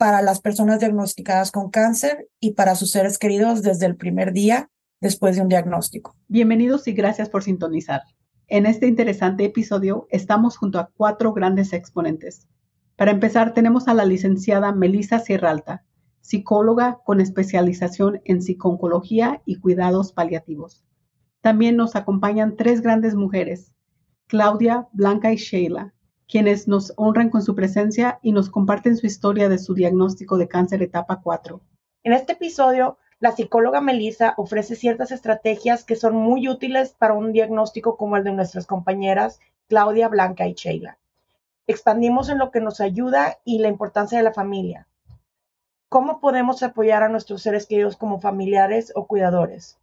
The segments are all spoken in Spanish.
para las personas diagnosticadas con cáncer y para sus seres queridos desde el primer día después de un diagnóstico. Bienvenidos y gracias por sintonizar. En este interesante episodio estamos junto a cuatro grandes exponentes. Para empezar, tenemos a la licenciada Melissa Sierralta, psicóloga con especialización en psiconcología y cuidados paliativos. También nos acompañan tres grandes mujeres, Claudia, Blanca y Sheila, quienes nos honran con su presencia y nos comparten su historia de su diagnóstico de cáncer etapa 4. En este episodio, la psicóloga Melissa ofrece ciertas estrategias que son muy útiles para un diagnóstico como el de nuestras compañeras Claudia, Blanca y Sheila. Expandimos en lo que nos ayuda y la importancia de la familia. ¿Cómo podemos apoyar a nuestros seres queridos como familiares o cuidadores?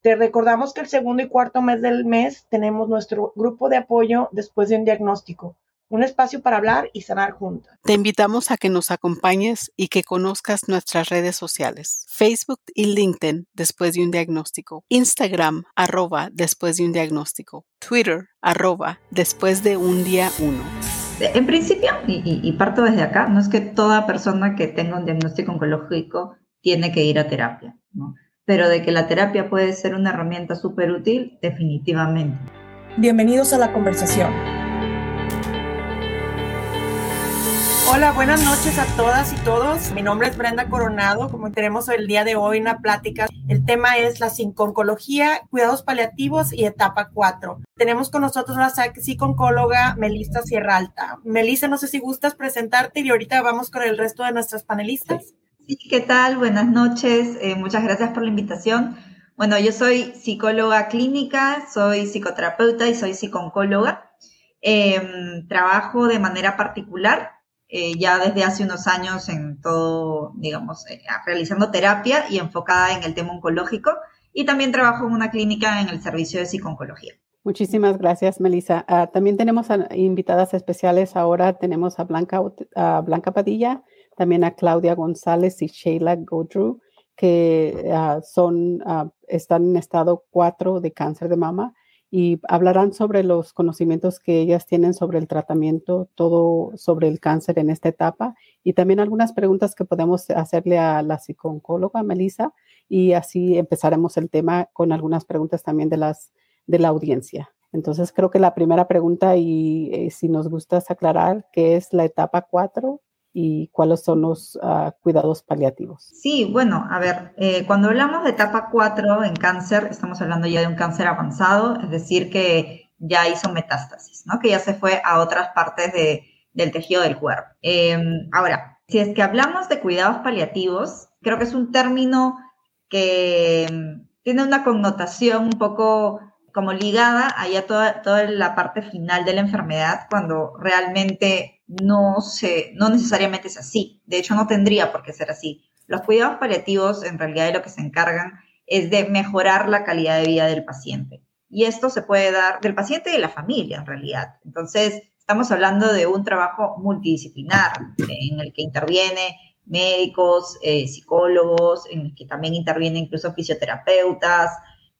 Te recordamos que el segundo y cuarto mes del mes tenemos nuestro grupo de apoyo después de un diagnóstico, un espacio para hablar y sanar juntas. Te invitamos a que nos acompañes y que conozcas nuestras redes sociales, Facebook y LinkedIn después de un diagnóstico, Instagram arroba después de un diagnóstico, Twitter arroba después de un día uno. En principio, y, parto desde acá, no es que toda persona que tenga un diagnóstico oncológico tiene que ir a terapia, ¿no? pero de que la terapia puede ser una herramienta súper útil, definitivamente. Bienvenidos a la conversación. Hola, buenas noches a todas y todos. Mi nombre es Brenda Coronado. Como tenemos el día de hoy una plática, el tema es la psiconcología, cuidados paliativos y etapa 4. Tenemos con nosotros la psiconcóloga Melissa Sierralta. Melissa, no sé si gustas presentarte y ahorita vamos con el resto de nuestras panelistas. Sí, ¿qué tal? Buenas noches. Eh, muchas gracias por la invitación. Bueno, yo soy psicóloga clínica, soy psicoterapeuta y soy psiconcóloga. Em, trabajo de manera particular eh, ya desde hace unos años en todo, digamos, eh, realizando terapia y enfocada en el tema oncológico. Y también trabajo en una clínica en el servicio de psiconcología. Muchísimas gracias, Melissa. Ah, también tenemos invitadas especiales ahora. Tenemos a Blanca, a Blanca Padilla, también a Claudia González y Sheila Godrew, que ah, son, ah, están en estado 4 de cáncer de mama y hablarán sobre los conocimientos que ellas tienen sobre el tratamiento, todo sobre el cáncer en esta etapa y también algunas preguntas que podemos hacerle a la psicóloga Melissa y así empezaremos el tema con algunas preguntas también de las de la audiencia. Entonces creo que la primera pregunta y eh, si nos gustas aclarar qué es la etapa 4 y cuáles son los ah, cuidados paliativos. Sí, bueno, a ver, eh, cuando hablamos de etapa 4 en cáncer, estamos hablando ya de un cáncer avanzado, es decir, que ya hizo metástasis, ¿no? Que ya se fue a otras partes de, del tejido del cuerpo. Em, ahora, si es que hablamos de cuidados paliativos, creo que es un término que em, tiene una connotación un poco como ligada a toda, toda la parte final de la enfermedad, cuando realmente no, se, no necesariamente es así. De hecho, no tendría por qué ser así. Los cuidados paliativos, en realidad, de lo que se encargan es de mejorar la calidad de vida del paciente. Y esto se puede dar del paciente y de la familia, en realidad. Entonces, estamos hablando de un trabajo multidisciplinar en el que interviene médicos, eh, psicólogos, en el que también interviene incluso fisioterapeutas,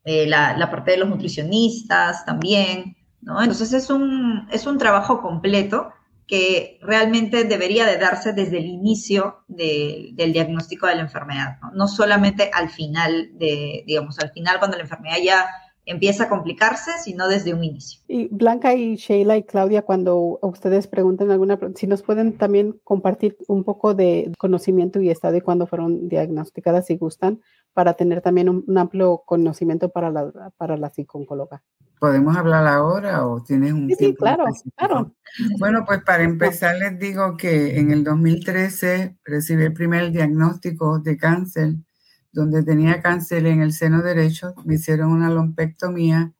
eh, la, parte de los nutricionistas también, ¿no? Entonces es un, es un trabajo completo que realmente debería de darse desde el inicio del diagnóstico de la enfermedad, ¿no? ¿no? solamente al final de, digamos, al final cuando la enfermedad ya empieza a complicarse, sino desde un inicio. Y Blanca y Sheila y Claudia, cuando ustedes pregunten alguna, si nos pueden también compartir un poco de conocimiento y estado de cuando fueron diagnosticadas, si gustan, para tener también un, amplio conocimiento para la, para la psicóloga. ¿Podemos hablar ahora o tienes un sí, Sí, claro, claro. Bueno, pues para empezar les digo que en el 2013 recibí el primer diagnóstico de cáncer, donde tenía cáncer en el seno derecho, me hicieron una lumpectomía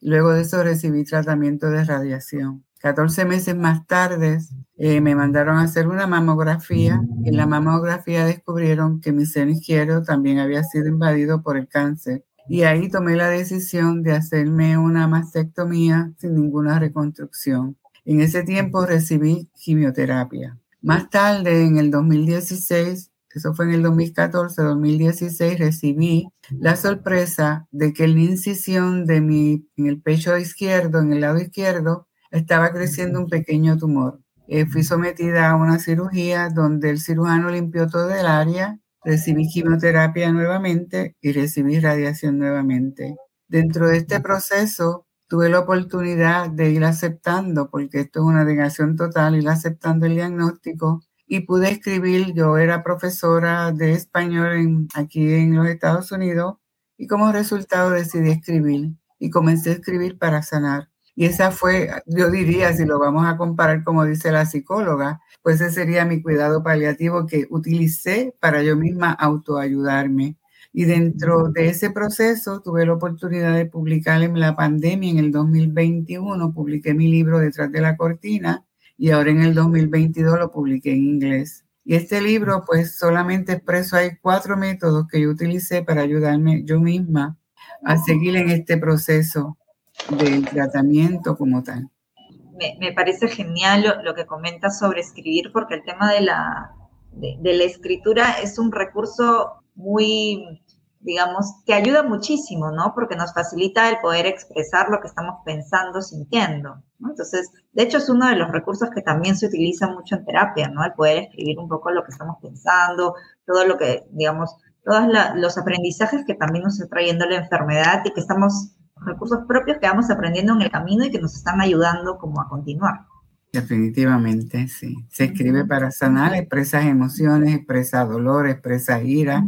y luego de eso recibí tratamiento de radiación. 14 meses más tarde eh, me mandaron a hacer una mamografía. En la mamografía descubrieron que mi seno izquierdo también había sido invadido por el cáncer. Y ahí tomé la decisión de hacerme una mastectomía sin ninguna reconstrucción. En ese tiempo recibí quimioterapia. Más tarde, en el 2016, eso fue en el 2014, 2016, recibí la sorpresa de que la incisión de mi, en el pecho izquierdo, en el lado izquierdo, estaba creciendo un pequeño tumor. Eh, fui sometida a una cirugía donde el cirujano limpió todo el área, recibí quimioterapia nuevamente y recibí radiación nuevamente. Dentro de este proceso tuve la oportunidad de ir aceptando, porque esto es una negación total, ir aceptando el diagnóstico y pude escribir, yo era profesora de español aquí en los Estados Unidos y como resultado decidí escribir y comencé a escribir para sanar. Y esa fue, yo diría, si lo vamos a comparar como dice la psicóloga, pues ese sería mi cuidado paliativo que utilicé para yo misma autoayudarme. Y dentro de ese proceso tuve la oportunidad de publicar en la pandemia, en el 2021, publiqué mi libro Detrás de la Cortina y ahora en el 2022 lo publiqué en inglés. Y este libro, pues solamente expreso, hay cuatro métodos que yo utilicé para ayudarme yo misma a seguir en este proceso del tratamiento como tal. Me, parece genial lo, que comentas sobre escribir, porque el tema de la, de, la escritura es un recurso muy, digamos, que ayuda muchísimo, ¿no? Porque nos facilita el poder expresar lo que estamos pensando, sintiendo. Entonces, de hecho, es uno de los recursos que también se utiliza mucho en terapia, ¿no? El poder escribir un poco lo que estamos pensando, todo lo que, digamos, todos los aprendizajes que también nos está trayendo la enfermedad y que estamos recursos propios que vamos aprendiendo en el camino y que nos están ayudando como a continuar. Definitivamente, sí. Se escribe para sanar, expresa emociones, expresa dolor, expresa ira,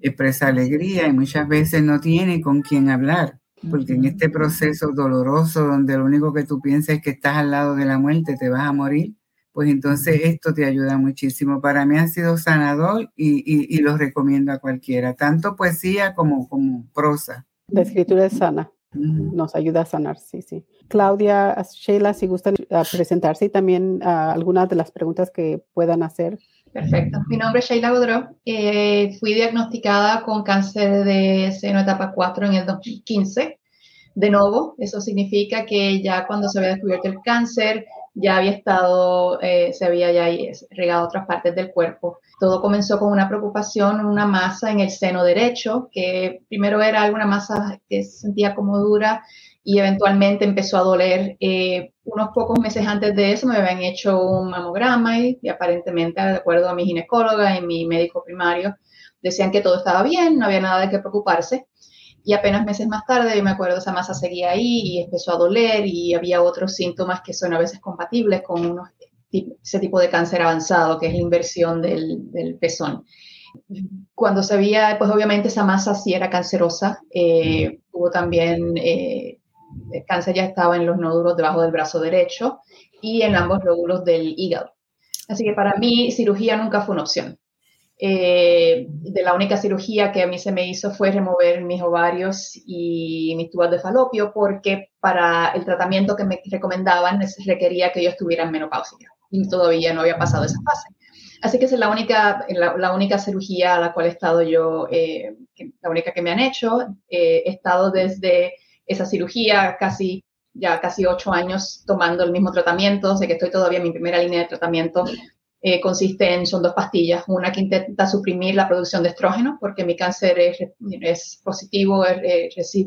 expresa alegría y muchas veces no tiene con quién hablar, porque en este proceso doloroso donde lo único que tú piensas es que estás al lado de la muerte, te vas a morir, pues entonces esto te ayuda muchísimo. Para mí ha sido sanador y, y, lo recomiendo a cualquiera, tanto poesía como, como prosa. La escritura es sana nos ayuda a sanar, sí, sí. Claudia, Sheila, si gustan presentarse y también uh, algunas de las preguntas que puedan hacer. Perfecto. Mi nombre es Sheila Godró. Eh, fui diagnosticada con cáncer de seno etapa 4 en el 2015. De nuevo, eso significa que ya cuando se había descubierto el cáncer, ya había estado, eh, se había ya regado otras partes del cuerpo. Todo comenzó con una preocupación, una masa en el seno derecho, que primero era alguna masa que se sentía como dura y eventualmente empezó a doler. Eh, unos pocos meses antes de eso me habían hecho un mamograma y, aparentemente, de acuerdo a mi ginecóloga y mi médico primario, decían que todo estaba bien, no había nada de qué preocuparse. Y apenas meses más tarde, yo me acuerdo, esa masa seguía ahí y empezó a doler y había otros síntomas que son a veces compatibles con unos, ese tipo de cáncer avanzado, que es la inversión del, pezón. Cuando se veía, pues obviamente esa masa sí era cancerosa. Eh, hubo también, eh, cáncer ya estaba en los nódulos debajo del brazo derecho y en ambos lóbulos del hígado. Así que para mí cirugía nunca fue una opción. Eh, de la única cirugía que a mí se me hizo fue remover mis ovarios y mis tubos de falopio porque para el tratamiento que me recomendaban requería que yo estuviera en menopausia y todavía no había pasado esa fase. Así que esa es la única, la, única cirugía a la cual he estado yo, eh, la única que me han hecho. Eh, he estado desde esa cirugía casi ya casi ocho años tomando el mismo tratamiento, sé que estoy todavía en mi primera línea de tratamiento eh, consiste en, son dos pastillas, una que intenta suprimir la producción de estrógeno, porque mi cáncer es, es positivo,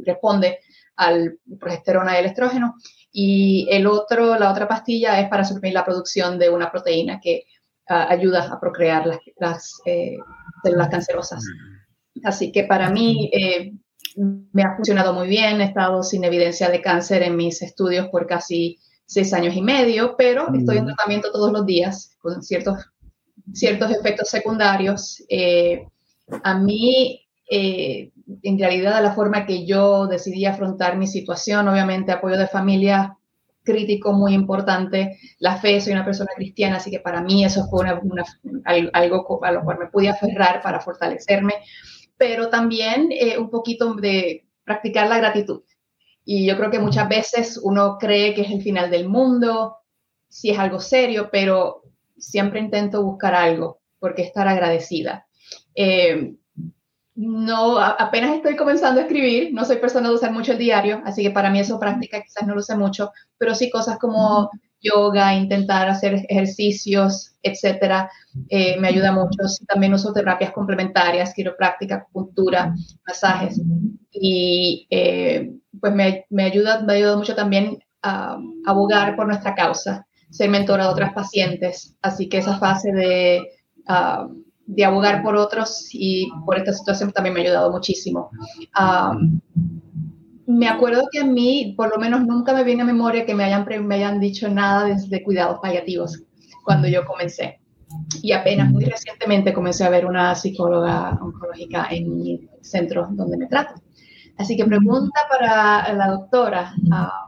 responde al progesterona y el estrógeno, y el otro, la otra pastilla es para suprimir la producción de una proteína que ah, ayuda a procrear las, las eh, células cancerosas. Así que para mí eh, me ha funcionado muy bien, he estado sin evidencia de cáncer en mis estudios por casi seis años y medio, pero estoy en tratamiento todos los días con ciertos, ciertos efectos secundarios. Eh, a mí, eh, en realidad, la forma que yo decidí afrontar mi situación, obviamente apoyo de familia crítico muy importante, la fe, soy una persona cristiana, así que para mí eso fue algo a lo cual me pude aferrar para fortalecerme, pero también eh, un poquito de practicar la gratitud. Y yo creo que muchas veces uno cree que es el final del mundo, si es algo serio, pero siempre intento buscar algo porque estar agradecida. Eh, no, apenas estoy comenzando a escribir, no soy persona de usar mucho el diario, así que para mí eso práctica quizás no lo sé mucho, pero sí cosas como yoga, intentar hacer ejercicios, etcétera, eh, me ayuda mucho. También uso terapias complementarias, quiropráctica, acupuntura, masajes, y eh, pues me, ayuda, me ayuda mucho también a abogar por nuestra causa, ser mentora de otras pacientes, así que esa fase de... Uh, de abogar por otros y por esta situación también me ha ayudado muchísimo. Ah, me acuerdo que a mí, por lo menos, nunca me viene a memoria que me hayan, me hayan dicho nada de, cuidados paliativos cuando yo comencé. Y apenas muy recientemente comencé a ver una psicóloga oncológica en mi centro donde me trato. Así que pregunta para la doctora. Ah,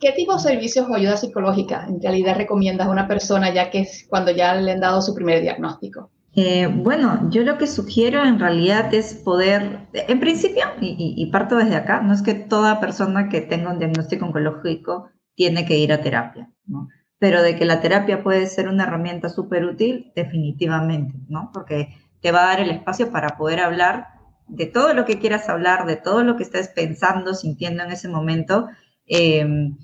¿Qué tipo de servicios o ayuda psicológica en realidad recomiendas a una persona ya que es cuando ya le han dado su primer diagnóstico? Eh, bueno, yo lo que sugiero en realidad es poder, en principio, y, parto desde acá, no es que toda persona que tenga un diagnóstico oncológico tiene que ir a terapia, ¿no? Pero de que la terapia puede ser una herramienta súper útil, definitivamente, ¿no? Porque te va a dar el espacio para poder hablar de todo lo que quieras hablar, de todo lo que estés pensando, sintiendo en ese momento, Em,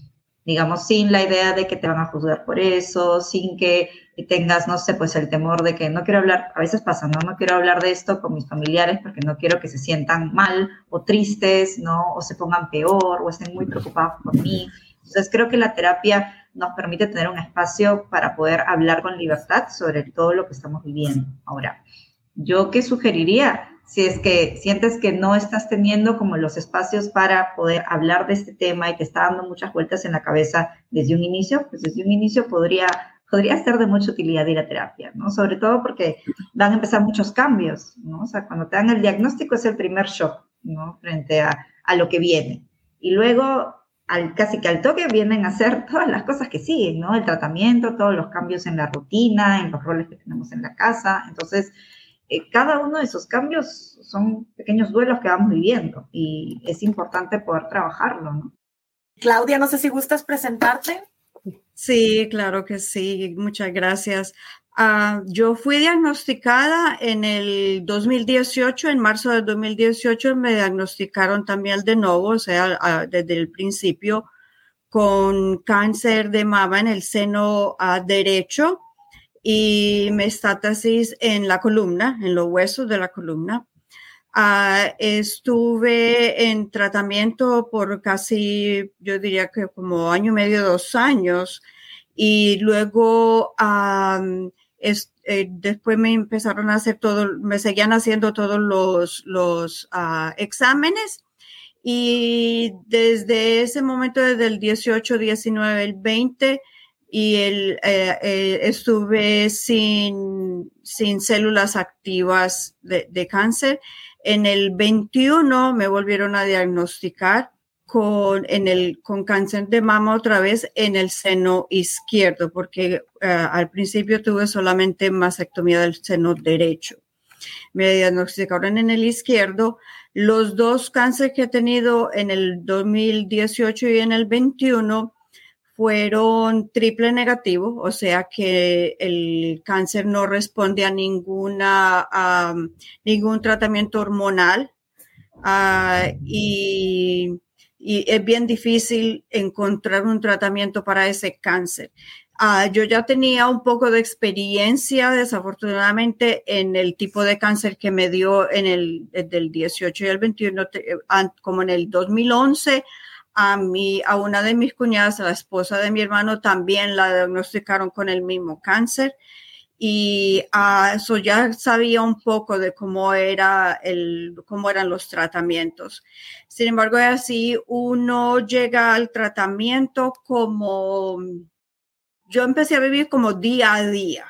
digamos, sin la idea de que te van a juzgar por eso, sin que tengas, no sé, pues el temor de que no quiero hablar, a veces pasa, ¿no? No quiero hablar de esto con mis familiares porque no quiero que se sientan mal o tristes, ¿no? O se pongan peor o estén muy preocupados por mí. Entonces creo que la terapia nos permite tener un espacio para poder hablar con libertad sobre todo lo que estamos viviendo. Ahora, ¿yo qué sugeriría? Si es que sientes que no estás teniendo como los espacios para poder hablar de este tema y te está dando muchas vueltas en la cabeza desde un inicio, pues desde un inicio podría, podría ser de mucha utilidad ir a terapia, ¿no? Sobre todo porque van a empezar muchos cambios, ¿no? O sea, cuando te dan el diagnóstico es el primer shock, ¿no? Frente a, a lo que viene. Y luego, al, casi que al toque, vienen a hacer todas las cosas que siguen, ¿no? El tratamiento, todos los cambios en la rutina, en los roles que tenemos en la casa. Entonces, eh, cada uno de esos cambios son pequeños duelos que vamos viviendo y es importante poder trabajarlo, ¿no? Claudia, no sé si gustas presentarte. Sí, claro que sí, muchas gracias. Ah, yo fui diagnosticada en el 2018, en marzo del 2018 me diagnosticaron también de nuevo, o sea, desde el principio, con cáncer de mama en el seno ah, derecho y metástasis en la columna, en los huesos de la columna. Ah, estuve en tratamiento por casi, yo diría que como año y medio, dos años, y luego eh, después me empezaron a hacer todo, me seguían haciendo todos los, los ah, exámenes. Y desde ese momento, desde el 18, 19, el 20, y el, eh, eh, estuve sin, sin células activas de, de, cáncer. En el 21 me volvieron a diagnosticar con, en el, con cáncer de mama otra vez en el seno izquierdo, porque eh, al principio tuve solamente mastectomía del seno derecho. Me diagnosticaron en el izquierdo. Los dos cánceres que he tenido en el 2018 y en el 21 fueron triple negativo, o sea que el cáncer no responde a ninguna, ningún tratamiento hormonal ah, y, es bien difícil encontrar un tratamiento para ese cáncer. Ah, yo ya tenía un poco de experiencia, desafortunadamente, en el tipo de cáncer que me dio en el del 18 y el 21, como en el 2011 a mí, a una de mis cuñadas, a la esposa de mi hermano, también la diagnosticaron con el mismo cáncer. Y eso ya sabía un poco de cómo, era el, cómo eran los tratamientos. Sin embargo, así uno llega al tratamiento como, yo empecé a vivir como día a día.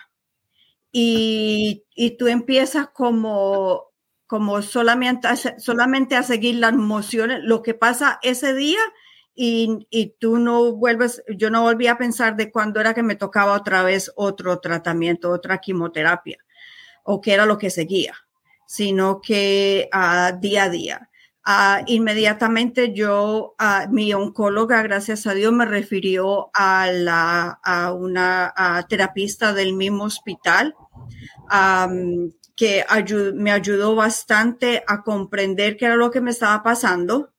Y, y tú empiezas como como solamente, solamente a seguir las emociones, lo que pasa ese día y, y, tú no vuelves, yo no volví a pensar de cuándo era que me tocaba otra vez otro tratamiento, otra quimioterapia o qué era lo que seguía, sino que a día a día. Ah, inmediatamente yo, uh, mi oncóloga, gracias a Dios, me refirió a, la, a una terapista del mismo hospital que me ayudó bastante a comprender qué era lo que me estaba pasando.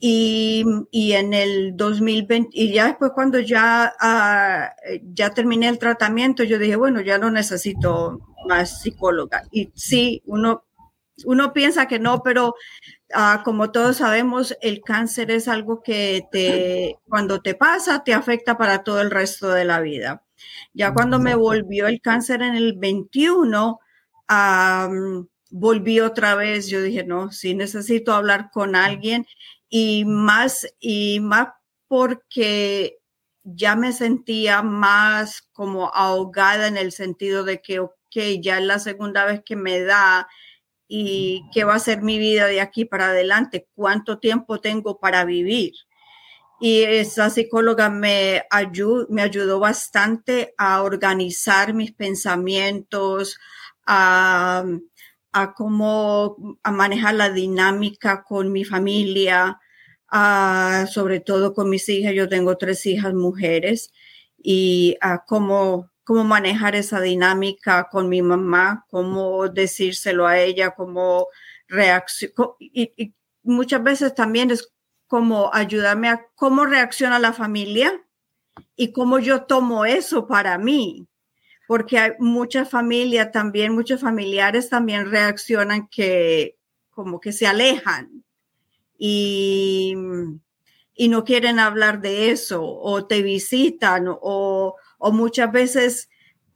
Y, y, en el 2020, y ya después cuando ya, ah, ya terminé el tratamiento, yo dije, bueno, ya no necesito más psicóloga. Y sí, uno, uno piensa que no, pero Ah, como todos sabemos, el cáncer es algo que te, cuando te pasa, te afecta para todo el resto de la vida. Ya cuando me volvió el cáncer en el 21, volví otra vez. Yo dije, no, sí necesito hablar con alguien y más, y más porque ya me sentía más como ahogada en el sentido de que, ok, ya es la segunda vez que me da y qué va a ser mi vida de aquí para adelante, cuánto tiempo tengo para vivir. Y esa psicóloga me, ayudó, me ayudó bastante a organizar mis pensamientos, a, a cómo a manejar la dinámica con mi familia, sobre todo con mis hijas. Yo tengo tres hijas mujeres y a cómo cómo manejar esa dinámica con mi mamá, cómo decírselo a ella, cómo reaccionar. Y, muchas veces también es como ayudarme a cómo reacciona la familia y cómo yo tomo eso para mí. Porque hay muchas familias también, muchos familiares también reaccionan que como que se alejan y, y no quieren hablar de eso o te visitan o, o muchas veces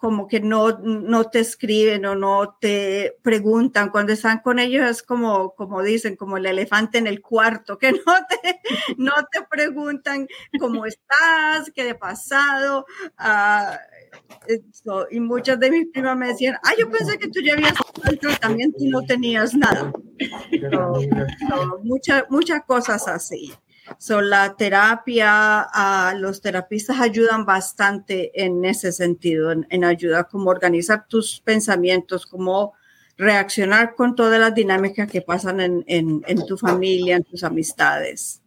como que no, no te escriben o no te preguntan. Cuando están con ellos es como, como dicen, como el elefante en el cuarto, que no te, no te preguntan cómo estás, qué ha pasado. Uh, y muchas de mis primas me decían, ah, yo pensé que tú ya habías hecho el tratamiento y no tenías nada. muchas, muchas cosas así. So, la terapia, uh, los terapistas ayudan bastante en ese sentido, en, en ayudar como organizar tus pensamientos, como reaccionar con todas las dinámicas que pasan en, en, en tu familia, en tus amistades.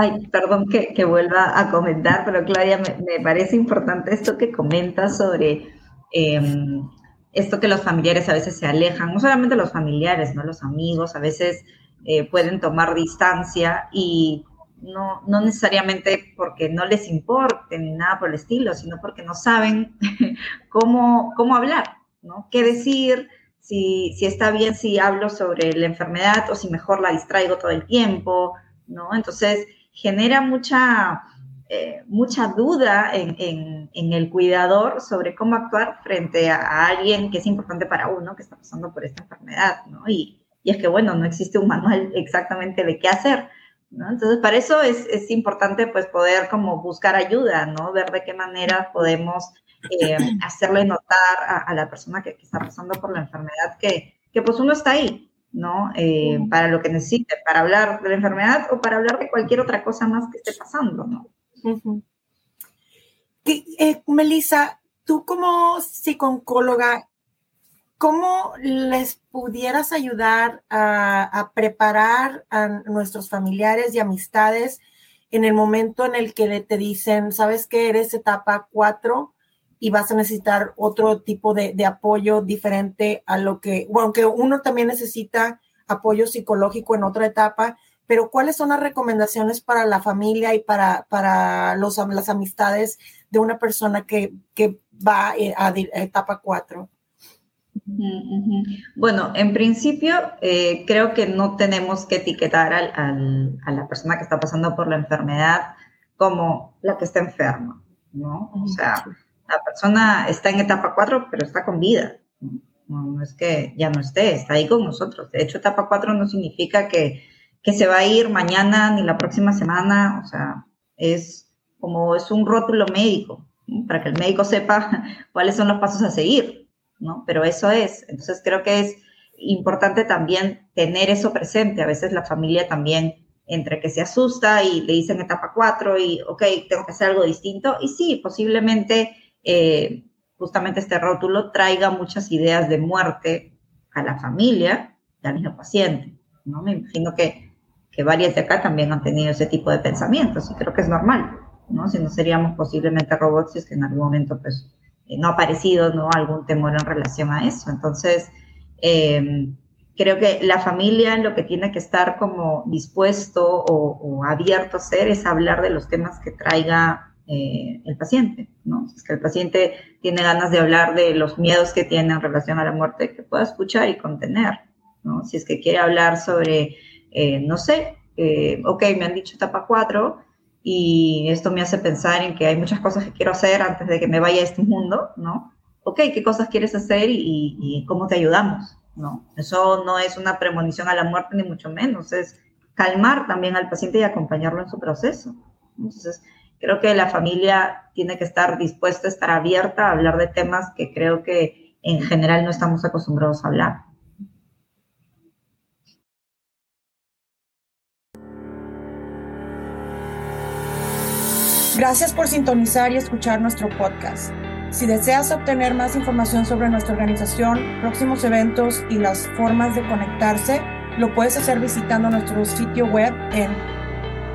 Ay, perdón que, vuelva a comentar, pero Claudia, me, parece importante esto que comentas sobre eh, esto que los familiares a veces se alejan, no solamente los familiares, ¿no? Los amigos, a veces eh, pueden tomar distancia y no, no, necesariamente porque no les importe ni nada por el estilo, sino porque no saben cómo, cómo hablar, ¿no? ¿Qué decir? Si, si está bien si hablo sobre la enfermedad o si mejor la distraigo todo el tiempo, ¿no? Entonces genera mucha, eh, mucha duda en, en, en, el cuidador sobre cómo actuar frente a, alguien que es importante para uno que está pasando por esta enfermedad, ¿no? Y, y es que, bueno, no existe un manual exactamente de qué hacer, ¿no? Entonces, para eso es, es importante, pues, poder como buscar ayuda, ¿no? Ver de qué manera podemos eh, hacerle notar a, la persona que, está pasando por la enfermedad que, que pues, uno está ahí, ¿no? Eh, para lo que necesite, para hablar de la enfermedad o para hablar de cualquier otra cosa más que esté pasando, ¿no? Eh, Melissa, tú como psicóloga, ¿cómo les pudieras ayudar a, preparar a nuestros familiares y amistades en el momento en el que te dicen, sabes que eres etapa 4 y vas a necesitar otro tipo de, apoyo diferente a lo que, bueno, aunque uno también necesita apoyo psicológico en otra etapa, pero ¿cuáles son las recomendaciones para la familia y para, para los, las amistades de una persona que, que va eh, a, a etapa 4? Bueno, en principio eh, creo que no tenemos que etiquetar a la persona que está pasando por la enfermedad como la que está enferma, ¿no? O sea, la persona está en etapa 4, pero está con vida. No, es que ya no esté, está ahí con nosotros. De hecho, etapa 4 no significa que, que se va a ir mañana ni la próxima semana, o sea, es como es un rótulo médico, para que el médico sepa cuáles son los pasos a seguir. ¿no? Pero eso es. Entonces creo que es importante también tener eso presente. A veces la familia también, entre que se asusta y le dicen etapa 4 y, ok, tengo que hacer algo distinto. Y sí, posiblemente eh, justamente este rótulo traiga muchas ideas de muerte a la familia, al mismo paciente. ¿no? Me imagino que, que varias de acá también han tenido ese tipo de pensamientos y creo que es normal, ¿no? Si no seríamos posiblemente robots, si es que en algún momento pues eh, no ha aparecido ¿no? algún temor en relación a eso. Entonces, eh, creo que la familia lo que tiene que estar como dispuesto o, abierto a hacer es hablar de los temas que traiga eh, el paciente, ¿no? Si es que el paciente tiene ganas de hablar de los miedos que tiene en relación a la muerte, que pueda escuchar y contener, ¿no? Si es que quiere hablar sobre, eh, no sé, eh, ok, me han dicho etapa 4 y esto me hace pensar en que hay muchas cosas que quiero hacer antes de que me vaya a este mundo, ¿no? Ok, ¿qué cosas quieres hacer y, y cómo te ayudamos? ¿no? Eso no es una premonición a la muerte, ni mucho menos, es calmar también al paciente y acompañarlo en su proceso. Entonces, creo que la familia tiene que estar dispuesta, estar abierta a hablar de temas que creo que en general no estamos acostumbrados a hablar. Gracias por sintonizar y escuchar nuestro podcast. Si deseas obtener más información sobre nuestra organización, próximos eventos y las formas de conectarse, lo puedes hacer visitando nuestro sitio web en